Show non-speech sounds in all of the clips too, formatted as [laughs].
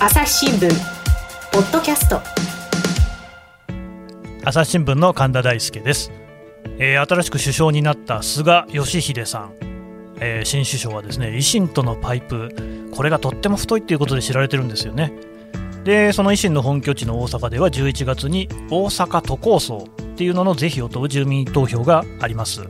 朝日新聞ポッドキャスト。朝日新聞の神田大輔です、えー新しく首相になった菅義偉さん、えー新首相はですね維新とのパイプ。これがとっても太いということで知られてるんですよね。でその維新の本拠地の大阪では11月に大阪都構想っていうのの是非を問う住民投票があります。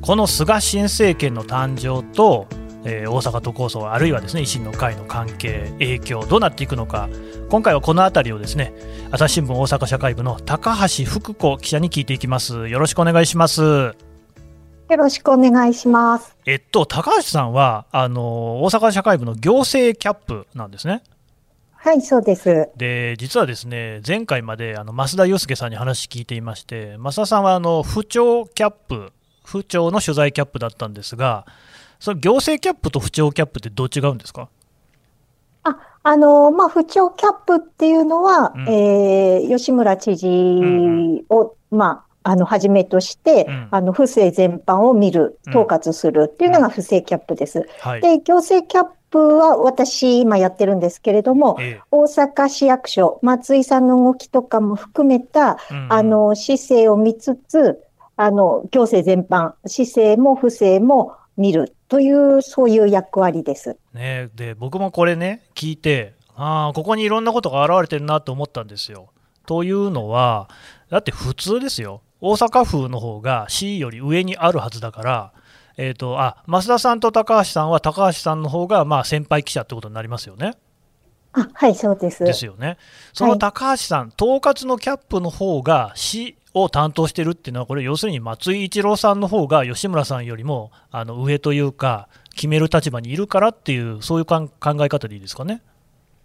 この菅新政権の誕生と、えー大阪都構想あるいはですね維新の会の関係影響どうなっていくのか今回はこの辺りをですね朝日新聞大阪社会部の高橋福子記者に聞いていきますよろしくお願いしますよろしくお願いします。えっと高橋さんはあの大阪社会部の行政キャップなんですねはい、そうです。で実はですね前回まであの増田祐介さんに話聞いていまして増田さんはあの府庁キャップ府庁の取材キャップだったんですがその行政キャップと府庁キャップってどう違うんですか？あ、あの、まあ、府庁キャップっていうのは、うん。えー吉村知事を、まあ、あの、はじめとして、うん。あの、府政全般を見る、うん。統括するっていうのが府政キャップです。はい、で、行政キャップは私、今やってるんですけれども、え大阪市役所、松井さんの動きとかも含めた、あの、市政を見つつ、あの、行政全般、市政も府政も見るという、そういう役割です。ね、で僕もこれね聞いてああここにいろんなことが現れてるなと思ったんですよ。というのはだって普通ですよ大阪府の方が市より上にあるはずだから、えー、とあ増田さんと高橋さんは高橋さんの方がまあ先輩記者ってことになりますよね。あ、はい、そうです。ですよね。その高橋さん、統括のキャップの方が市を担当してるっていうのは、これ、要するに松井一郎さんの方が吉村さんよりもあの上というか、決める立場にいるからっていう、そういう考え方でいいですかね？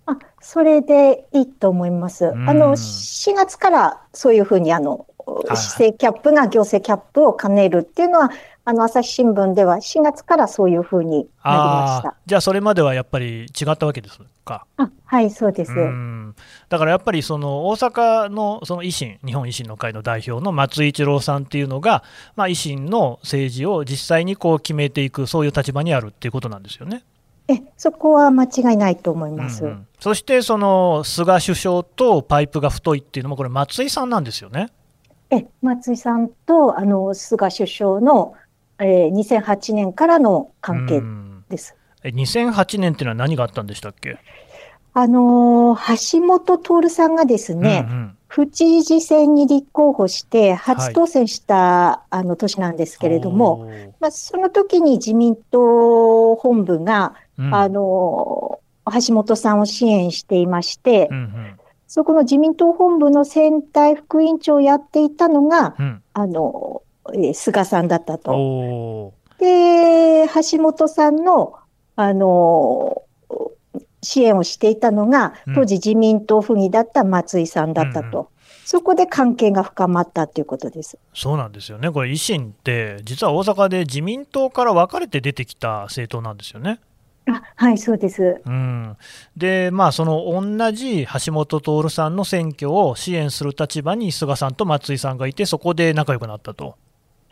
あ、それでいいと思います。んあの、4月からそういうふうに、あの、い市政キャップが行政キャップを兼ねるっていうのは、あの、朝日新聞では4月からそういうふうになりました。じゃあ、それまではやっぱり違ったわけですか？あ、はい、そうです。うんだからやっぱりその大阪のその維新、日本維新の会の代表の松井一郎さんっていうのが、まあ、維新の政治を実際にこう決めていく、そういう立場にあるっていうことなんですよね。え、そこは間違いないと思います。うんうんそしてその菅首相とパイプが太いっていうのも、これ、松井さんなんですよね。え、松井さんと、あの、菅首相の、えー2008年からの関係うん。です。え2008年っていうのは何があったんでしたっけ、あのー橋本徹さんがですね、うんうん。府知事選に立候補して初当選した、あの年なんですけれども、まあ、その時に自民党本部が、うん。あのー橋本さんを支援していまして、うんうん。そこの自民党本部の選対副委員長をやっていたのが、うん。あの菅さんだったと。で、橋本さんの、あのー支援をしていたのがうん、当時自民党府議だった松井さんだったと。うんそこで関係が深まったということです。そうなんですよね、これ、維新って、実は大阪で自民党から分かれて出てきた政党なんですよね。あ、はい、そうです。うん、で、まあ、その同じ橋本徹さんの選挙を支援する立場に菅さんと松井さんがいて、そこで仲良くなったと。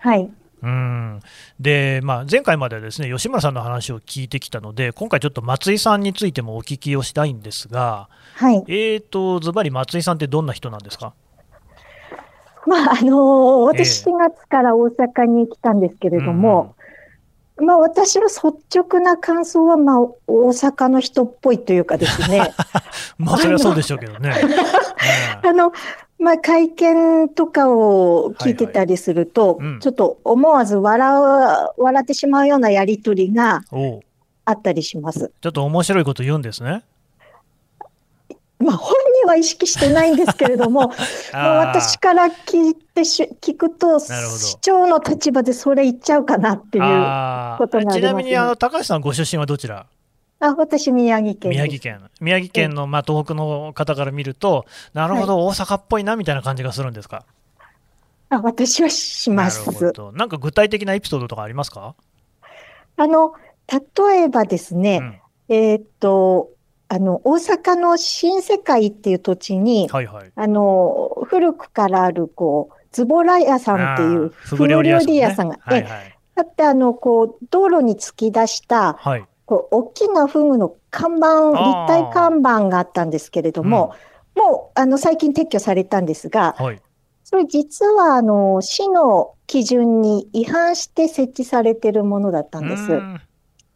はい。うんで、まあ、前回まではですね吉村さんの話を聞いてきたので、今回ちょっと松井さんについてもお聞きをしたいんですが、はい。えーと、ズバリ松井さんってどんな人なんですか？まあ、あのーええ私4月から大阪に来たんですけれども、まあ、私の率直な感想は、まあ、大阪の人っぽいというかですね、[laughs] まあ、それはそうでしょうけどね。え [laughs] あの、まあ、会見とかを聞いてたりすると、はいはいうんちょっと思わず笑う、笑ってしまうようなやりとりがあったりします。ちょっと面白いこと言うんですね。まあ、本人は意識してないんですけれども、[laughs] まあ、私から聞いてし聞くと、なるほど市長の立場でそれ言っちゃうかなっていう。ああことになりますねーちなみにあの高橋さん、ご出身はどちら？私、宮城県。宮城県。宮城県の、まあ、東北の方から見ると、なるほど、大阪っぽいなみたいな感じがするんですか？あ私はしまなるほす。ど。なんか具体的なエピソードとかありますか、あの、例えばですね、うんえーっと、あの、大阪の新世界っていう土地に、はいはい。あの、古くからある、こう、ズボラ屋さんっていうあーフグ料理屋さん、が、えはいはい。だってあの、こう、道路に突き出した、はい。こう大きなフグの看板、立体看板があったんですけれども、もうあの最近撤去されたんですが、はい。それ実はあの市の基準に違反して設置されているものだったんです。うん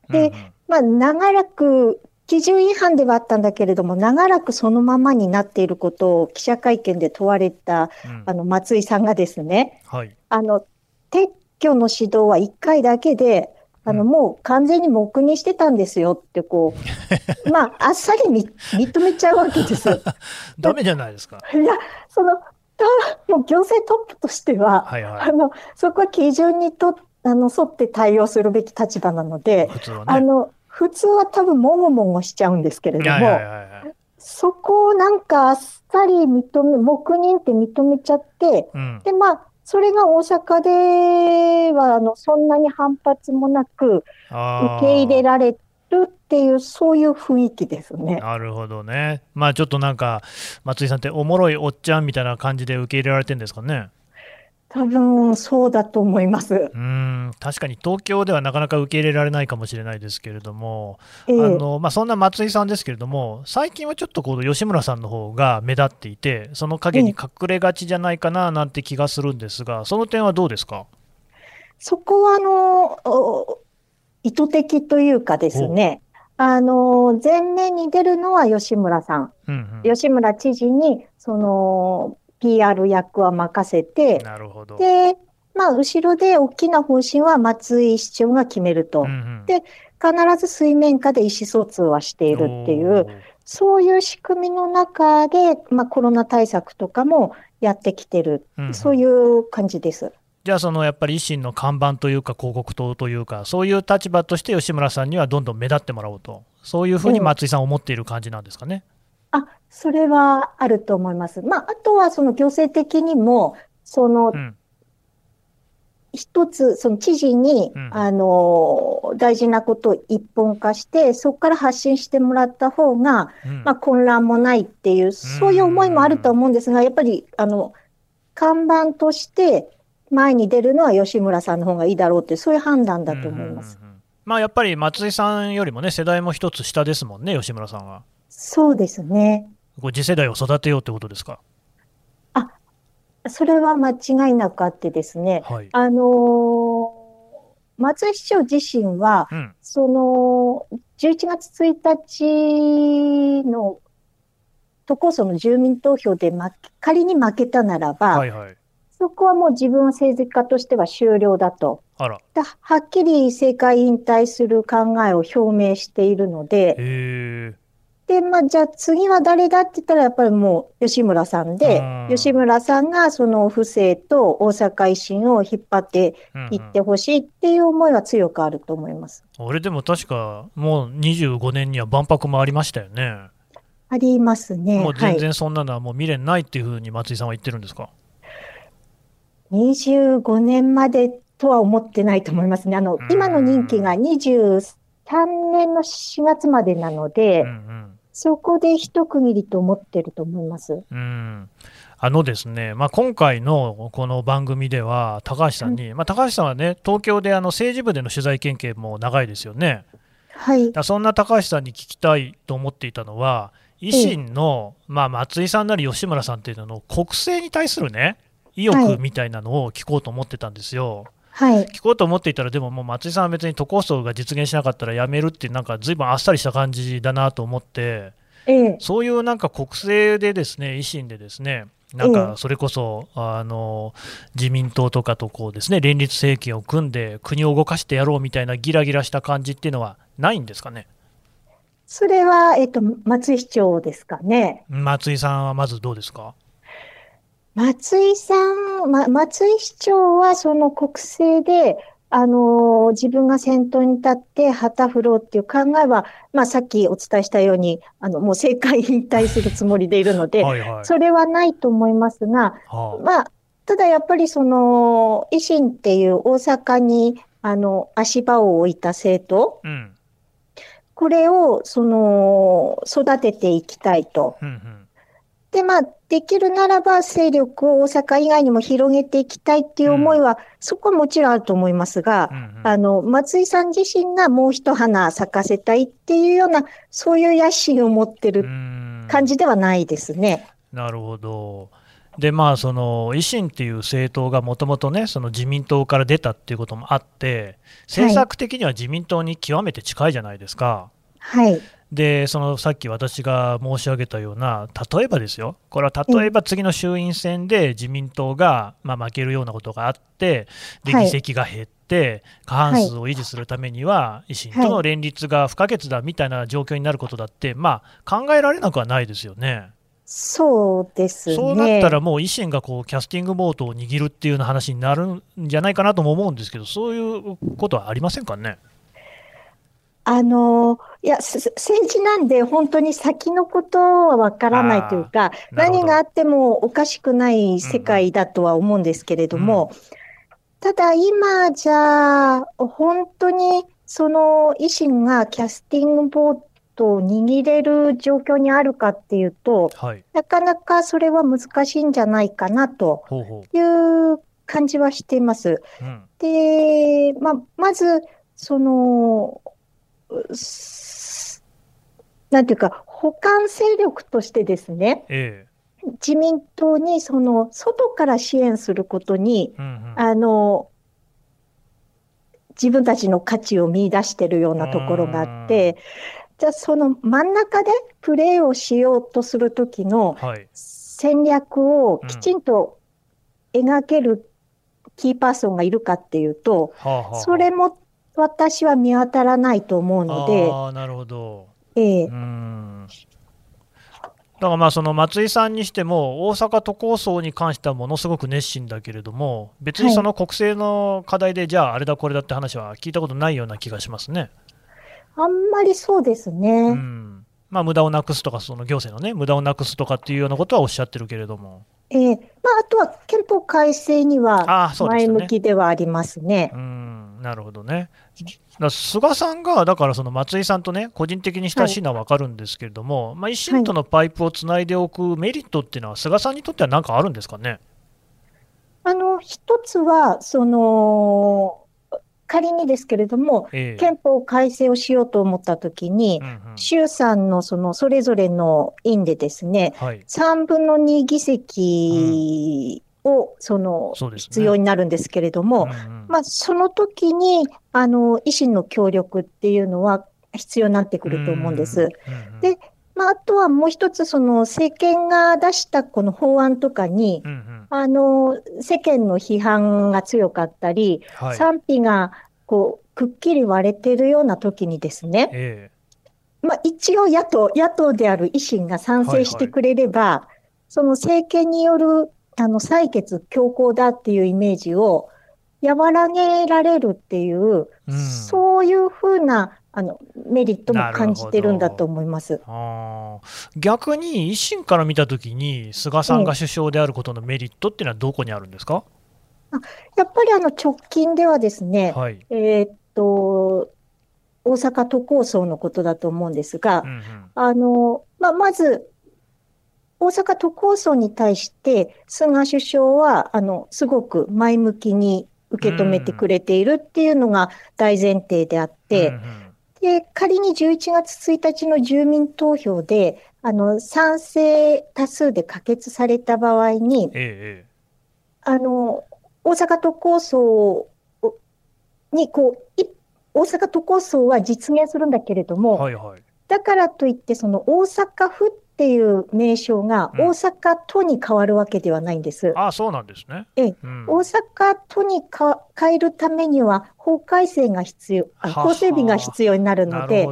でまあ、長らく、基準違反ではあったんだけれども、長らくそのままになっていることを記者会見で問われたうんうんあの松井さんがですね、はい。あの撤去の指導は1回だけで、あのうんもう完全に黙認してたんですよって、こう、[laughs] まあ、あっさりみ認めちゃうわけです。い [laughs] ダメじゃないですか。や、その、たもう行政トップとしては、はいはあのそこは基準にとあの沿って対応するべき立場なのい。で、ね。あの普通は多分もごもごしちゃうんですけれども、はいはいはいはい。そこをなんかあっさり認め、黙認って認めちゃって、うん。で、まあ、それが大阪ではあのそんなに反発もなく受け入れられるっていう、そういう雰囲気ですね。なるほどね。まあちょっとなんか、松井さんっておもろいおっちゃんみたいな感じで受け入れられてるんですかね。多分そうだと思います。うーん、確かに東京ではなかなか受け入れられないかもしれないですけれども、ええあのまあ、そんな松井さんですけれども、最近はちょっとこう吉村さんの方が目立っていて、その影に隠れがちじゃないかななんて気がするんですが、その点はどうですか？そこはあのお意図的というかですね、あの前面に出るのは吉村さん。うんうん、吉村知事にその PR 役は任せて、なるほど。で、まあ、後ろで大きな方針は松井市長が決めると。うんうんで必ず水面下で意思疎通はしているっていう、そういう仕組みの中で、まあ、コロナ対策とかもやってきてる、うんうんそういう感じです。じゃあ、そのやっぱり維新の看板というか、広告塔というか、そういう立場として吉村さんにはどんどん目立ってもらおうと、そういうふうに松井さんは思っている感じなんですかね。あ、それはあると思います。まあ、あとはその行政的にも、そのうん一つ、その知事に、うんあの、大事なことを一本化して、そこから発信してもらった方が、うんまあ、混乱もないっていう、そういう思いもあると思うんですが、やっぱり、あの、看板として前に出るのは吉村さんの方がいいだろうって、そういう判断だと思います。まあ、やっぱり松井さんよりもね、世代も一つ下ですもんね、吉村さんは。そうですね。次世代を育てようってことですか？それは間違いなくあってですね、はい。あのー松井市長自身は、うん。その、11月1日の都構想の住民投票で仮に負けたならば、はいはい。そこはもう自分は政治家としては終了だと。あら。だはっきり政界引退する考えを表明しているので。で、まあ、じゃあ次は誰だって言ったら、やっぱりもう吉村さんでうん、吉村さんがその府政と大阪維新を引っ張ってうんいってほしいっていう思いは強くあると思います。俺でも確か、もう25年には万博もありましたよね。ありますね。もうはい。全然そんなのはもう未練ないっていうふうに松井さんは言ってるんですか？25年までとは思ってないと思いますね。あのうん、今の任期が23年の4月までなので、うんうん。そこで一区切りと思ってると思います。うんあのですね、まあ、今回のこの番組では、高橋さんに、まあ、高橋さんはね、東京であの政治部での取材経験も長いですよね。はいそんな高橋さんに聞きたいと思っていたのは、維新の、まあ、松井さんなり吉村さんっていうのの国政に対するね、意はい欲みたいなのを聞こうと思ってたんですよ。はい。聞こうと思っていたら、でももう松井さんは別に都構想が実現しなかったら辞めるって、なんかずいぶんあっさりした感じだなと思って、ええ。そういうなんか国政でですね、維新でですね、なんえかそれこそ、あの自民党とかとこうですね、連立政権を組んで国を動かしてやろうみたいなギラギラした感じっていうのはないんですかね？それは、えっと、松井市長ですかね。松井さんはまずどうですか？松井さん、ま、松井市長はその国政で、あの自分が先頭に立って旗振ろうっていう考えは、まあ、さっきお伝えしたように、あの、もう政界引退するつもりでいるので、はいはい。それはないと思いますが、はまあ、ただやっぱりその、維新っていう大阪に、あの、足場を置いた政党、あ、うん、これを、その、育てていきたいと。うん、うん。で、まあ、できるならば勢力を大阪以外にも広げていきたいっていう思いは、そこはもちろんあると思いますが、うんうんあの、松井さん自身がもう一花咲かせたいっていうような、そういう野心を持ってうるん感じではないですね。なるほど。でまあ、その維新っていう政党がもともとね、その自民党から出たっていうこともあって、政策的には自民党に極めて近いじゃないですか。はい。で、そのさっき私が申し上げたような、例えばですよ、これは例えば次の衆院選で自民党が、まあ、負けるようなことがあって、ではい議席が減って、過半数を維持するためには、維新との連立が不可欠だみたいな状況になることだって、まあ、考えられなくはないですよね。そうですね。そうなったらもう維新がこうキャスティングボートを握るっていうような話になるんじゃないかなとも思うんですけど、そういうことはありませんかね？あの、いや、す政治なんで本当に先のことはわからないというか、何があってもおかしくない世界だとは思うんですけれども、ただ今じゃあ、本当にその維新がキャスティングボートを握れる状況にあるかっていうと、はい。なかなかそれは難しいんじゃないかなとほうほいう感じはしています。う。うん。で、まあ、まず、その、なんていうか、補完勢力としてですね、え自民党にその外から支援することに、え。うんうん。あの、自分たちの価値を見出しているようなところがあって、じゃあその真ん中でプレーをしようとするときのはい。戦略をきちんと描けるキーパーソンがいるかっていうと、それも私は見当たらないと思うので、ああ、なるほど。ええうーん。だからまあその松井さんにしても、大阪都構想に関してはものすごく熱心だけれども、別にその国政の課題で、じゃあ、あれだこれだって話は聞いたことないような気がしますね。あんまりそうですうね。ん。まあ、無駄をなくすとか、その行政のね、無駄をなくすとかっていうようなことはおっしゃってるけれども。ええまあ、あとは憲法改正には。前向きではありますね。うん、なるほどね。菅さんが、だからその松井さんとね、個人的に親しいのは分かるんですけれども、まあ、維新とのパイプをつないでおくメリットっていうのは、菅さんにとっては何かあるんですかね？あの、一つは、その、仮にですけれども、ええ憲法改正をしようと思ったときにう、んうん衆参のそのそれぞれの院でですね、はい、3分の2議席をその必要になるんですけれども、うんうん。まあ、その時に、あの、維新の協力っていうのは必要になってくると思うんです。うんうんでまあ、あとはもう一つ、その政権が出したこの法案とかに、うんうん。あの、世間の批判が強かったり、はい、賛否がこう、くっきり割れているような時にですね、えまあ、一応野党、野党である維新が賛成してくれれば、その政権によるあの採決強行だっていうイメージを和らげられるっていう、えうん。そういうふうなあのメリットも感じてるんだと思います。逆に維新から見たときに、菅さんが首相であることのメリットっていうのはどこにあるんですか、やっぱりあの直近ではですね、はい。えーっと、大阪都構想のことだと思うんですがうん、うん。あの、まあ、まず、大阪都構想に対して、菅首相は、あの、すごく前向きに受け止めてくれているっていうのが大前提であって、うんうんで、仮に11月1日の住民投票で、あの、賛成多数で可決された場合に、ええあの、大阪都構想に、こう、い大阪都構想は実現するんだけれどええも、はいはい。だからといって、その大阪府っていう名称がうん大阪都に変わるわけではないんです。ああ、そうなんですね。ええうん大阪都にか変えるためには法改正が必要、あ法整備が必要になるので。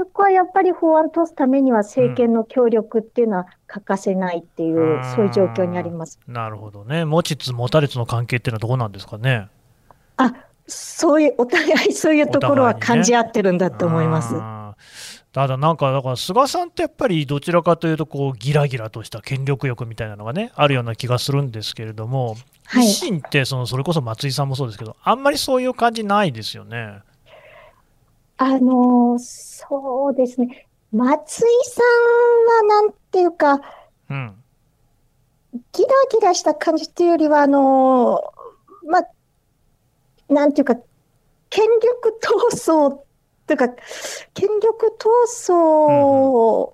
そこはやっぱり法案を通すためには政権の協力っていうのは欠かせないっていう、うんそういう状況にあります。なるほどね。持ちつ持たれつの関係っていうのはどこなんですかね？あ、そういう、お互いそういうところは感じ合ってるんだと思います。ただなんか、だから菅さんってやっぱりどちらかというと、こう、ギラギラとした権力欲みたいなのがね、あるような気がするんですけれども、維はい。新ってその、それこそ松井さんもそうですけど、あんまりそういう感じないですよね。あのーそうですね。松井さんはなんていうか、うん。ギラギラした感じっていうよりは、あの、まあ、なんていうか、権力闘争というか、権力闘争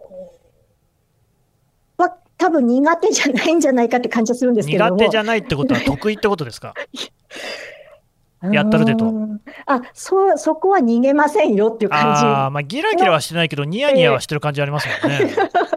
は多分苦手じゃないんじゃないかって感じがするんですけれども。苦手じゃないってことは得意ってことですか？[laughs] やったるでと。あ、そう、そこは逃げませんよっていう感じ。ああ、まあ、ギラギラはしてないけど、ニヤニヤはしてる感じありますもんね。[laughs]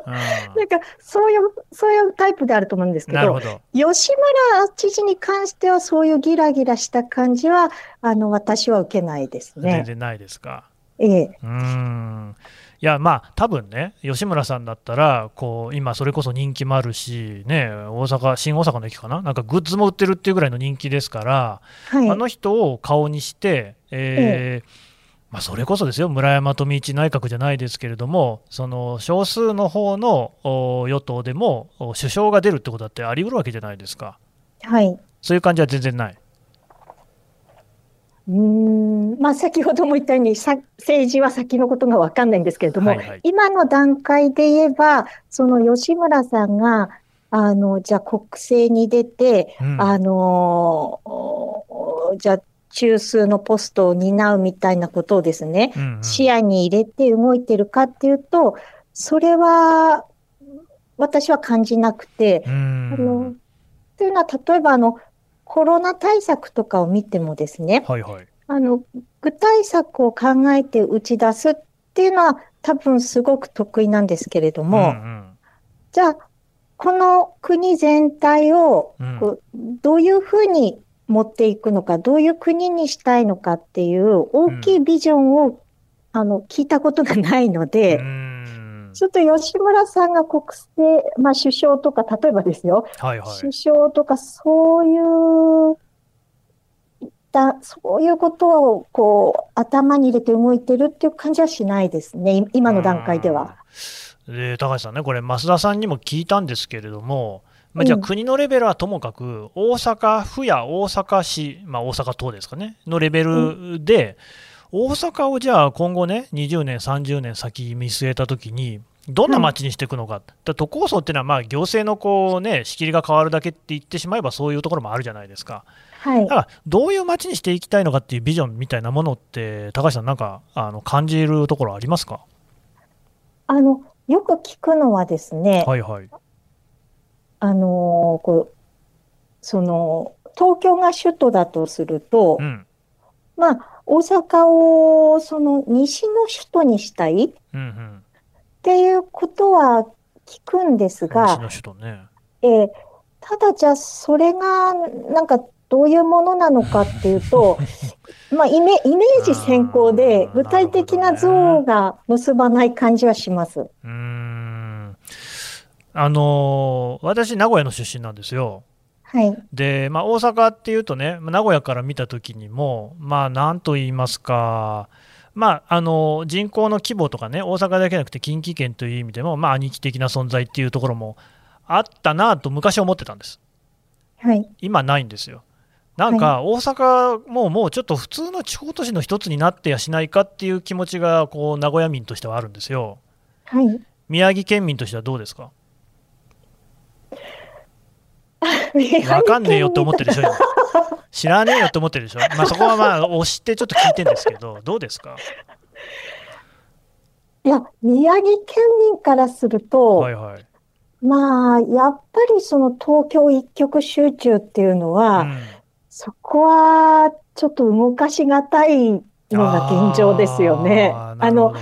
うん、なんか、そういう、そういうタイプであると思うんですけど、ど吉村知事に関しては、そういうギラギラした感じは、あの、私は受けないですね。全然ないですか。ええ。うん。いやまあ多分ね吉村さんだったらこう今それこそ人気もあるしね大阪新大阪の駅かな？なんかグッズも売ってるっていうぐらいの人気ですから、はい、あの人を顔にして、えー、えまあ、それこそですよ村山富一内閣じゃないですけれどもその少数の方の与党でも首相が出るってことだってあり得るわけじゃないですか。はい、そういう感じは全然ない。うんまあ、先ほども言ったようにさ、政治は先のことが分かんないんですけれども、はいはい、今の段階で言えば、その吉村さんが、あの、じゃあ国政に出て、うん、あの、じゃあ中枢のポストを担うみたいなことをですね、うんうん、視野に入れて動いてるかっていうと、それは、私は感じなくて、あの、というのは、例えば、あの、コロナ対策とかを見てもですね、はいはい、あの具体策を考えて打ち出すっていうのは多分すごく得意なんですけれども、うんうん、じゃあこの国全体をどういうふうに持っていくのか、どういう国にしたいのかっていう大きいビジョンを、うん、あの聞いたことがないので、うん。ちょっと吉村さんが国政、まあ首相とか、例えばですよ、はいはい、首相とかそういう、だそういうことをこう頭に入れて動いてるっていう感じはしないですね、今の段階では。で高橋さんね、これ、増田さんにも聞いたんですけれども、まあ、じゃあ、国のレベルはともかく、大阪府や大阪市、まあ、大阪都ですかね、のレベルで、うん。大阪をじゃあ今後ね、20年、30年先見据えたときに、どんな街にしていくのか、うん、都構想っていうのは、まあ、行政のこう、ね、仕切りが変わるだけって言ってしまえば、そういうところもあるじゃないですか。はい、だからどういう街にしていきたいのかっていうビジョンみたいなものって、高橋さん、なんかあの感じるところありますか？あのよく聞くのはですね、はいはい、あのこうその東京が首都だとすると、うん、まあ、大阪をその西の首都にしたいっていうことは聞くんですが、ね、えー、ただじゃあそれがなんかどういうものなのかっていうと、[laughs] まあイメイメージ先行で具体的な像が結ばない感じはします。うんあの私、名古屋の出身なんですよ。はい、で、まあ、大阪っていうとね、名古屋から見たときにも、まあ、なんと言いますか、まあ、あの人口の規模とかね、大阪だけじゃなくて近畿圏という意味でも、まあ、兄貴的な存在っていうところもあったなと昔思ってたんです。はい、今ないんですよ。なんか大阪ももうちょっと普通の地方都市の一つになってやしないかっていう気持ちがこう名古屋民としてはあるんですよ。はい、宮城県民としてはどうですか？わかんねえよって思ってるでしょ、知らねえよって思ってるでしょ、まあ、そこはまあ押してちょっと聞いてるんですけど、どうですか？いや、宮城県民からすると、はいはい、まあ、やっぱりその東京一極集中っていうのは、うん、そこはちょっと動かしがたいのが現状ですよね。あね。の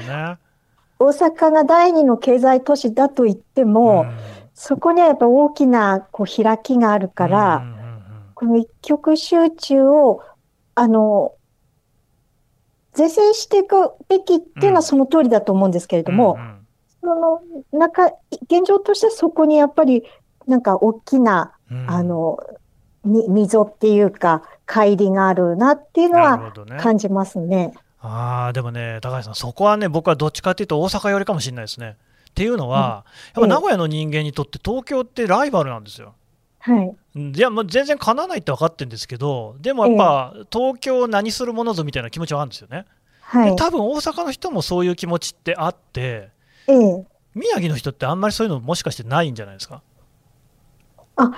大阪が第二の経済都市だと言っても、うん。そこにはやっぱ大きなこう開きがあるから、この一極集中を、あの、是正していくべきっていうのはその通りだと思うんですけれども、その中、現状としてそこにやっぱりなんか大きな、あの、溝っていうか、乖離があるなっていうのは感じますね。ねああ、でもね、高橋さん、そこはね、僕はどっちかっていうと大阪寄りかもしれないですね。っていうのは、やっぱ名古屋の人間にとって東京ってライバルなんですよ。はい、いや、まあ、全然かなわないって分かってるんですけど、でもやっぱ、東京何するものぞみたいな気持ちはあるんですよね。はい、多分大阪の人もそういう気持ちってあって、ええ、宮城の人ってあんまりそういうのもしかしてないんじゃないですか？あ、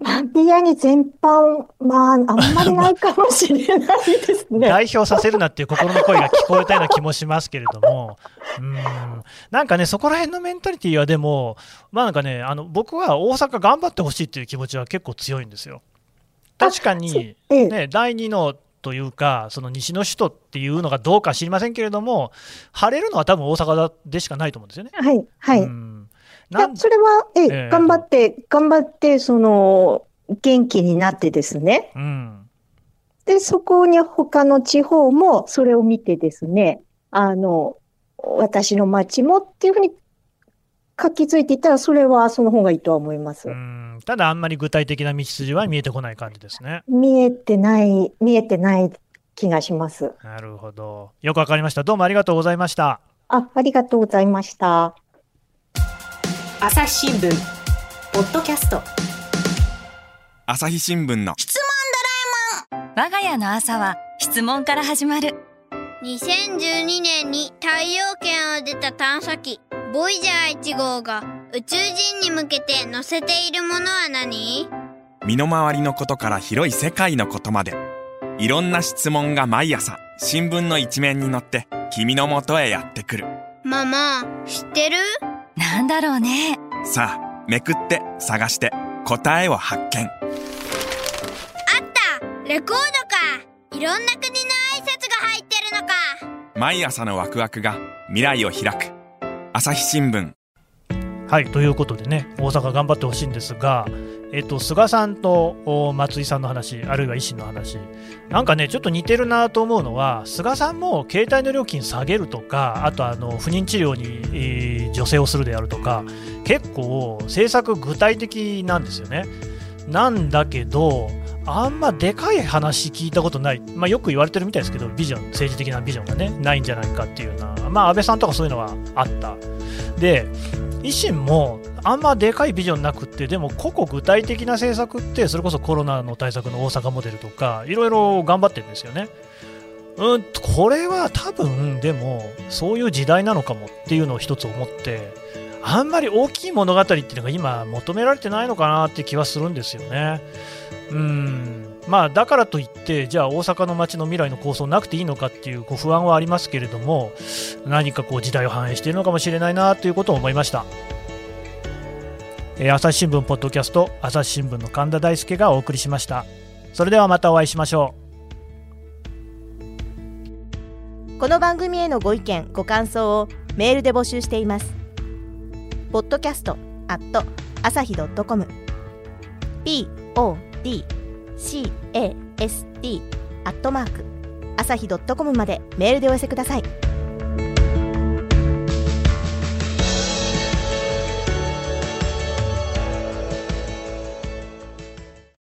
マディアに全般、まあ、あんまりないかもしれないですね。[laughs] 代表させるなっていう心の声が聞こえたような気もしますけれども、うんなんかね、そこら辺のメンタリティーはでも、まあなんかね、あの僕は大阪頑張ってほしいっていう気持ちは結構強いんですよ。確かに、ええね、第2のというか、その西の首都っていうのがどうか知りませんけれども、晴れるのは多分大阪でしかないと思うんですよね。はい、はい。うんいやそれは、えええ頑張って、頑張って、その、元気になってですね。うんで、そこに他の地方もそれを見てですね、あの、私の町もっていうふうに書き付いていったら、それはその方がいいとは思いますう。んただ、あんまり具体的な道筋は見えてこない感じですね。見えてない、見えてない気がします。なるほど。よくわかりました。どうもありがとうございました。あ、ありがとうございました。朝日新聞。ポッドキャスト。朝日新聞の。我が家の朝は質問から始まる。2012年に太陽圏を出た探査機ボイジャー1号が宇宙人に向けて載せているものは何？身の回りのことから広い世界のことまで。いろんな質問が毎朝新聞の一面に載って君のもとへやってくる。ママ知ってる？なんだろうね。さあめくって探して。答えを発見。あった。レコードか。いろんな国の挨拶が入ってるのか。毎朝のワクワクが未来を開く。朝日新聞。はい、ということでね、大阪頑張ってほしいんですが、えっと、菅さんとお松井さんの話、あるいは維新の話、なんかね、ちょっと似てるなと思うのは、菅さんも携帯の料金下げるとか、あとあの不妊治療に、えー助成をするであるとか、結構、政策具体的なんですよね。なんだけど、あんまでかい話聞いたことない、まあ、よく言われてるみたいですけど、ビジョン、政治的なビジョンがね、ないんじゃないかっていうような、まあ、安倍さんとかそういうのはあった。で、維新もあんまでかいビジョンなくってでも個々具体的な政策ってそれこそコロナの対策の大阪モデルとかいろいろ頑張ってるんですよね。うんこれは多分でもそういう時代なのかもっていうのを一つ思ってあんまり大きい物語っていうのが今求められてないのかなって気はするんですよね。うんまあだからといってじゃあ大阪の街の未来の構想なくていいのかっていうこう不安はありますけれども何かこう時代を反映しているのかもしれないなということを思いました。えー朝日新聞ポッドキャスト朝日新聞の神田大輔がお送りしましたそれではまたお会いしましょうこの番組へのご意見ご感想をメールで募集しています。ポッドキャストアット朝日ドットコム。Podcast アットマーク朝日ドットコムまでメールでお寄せください。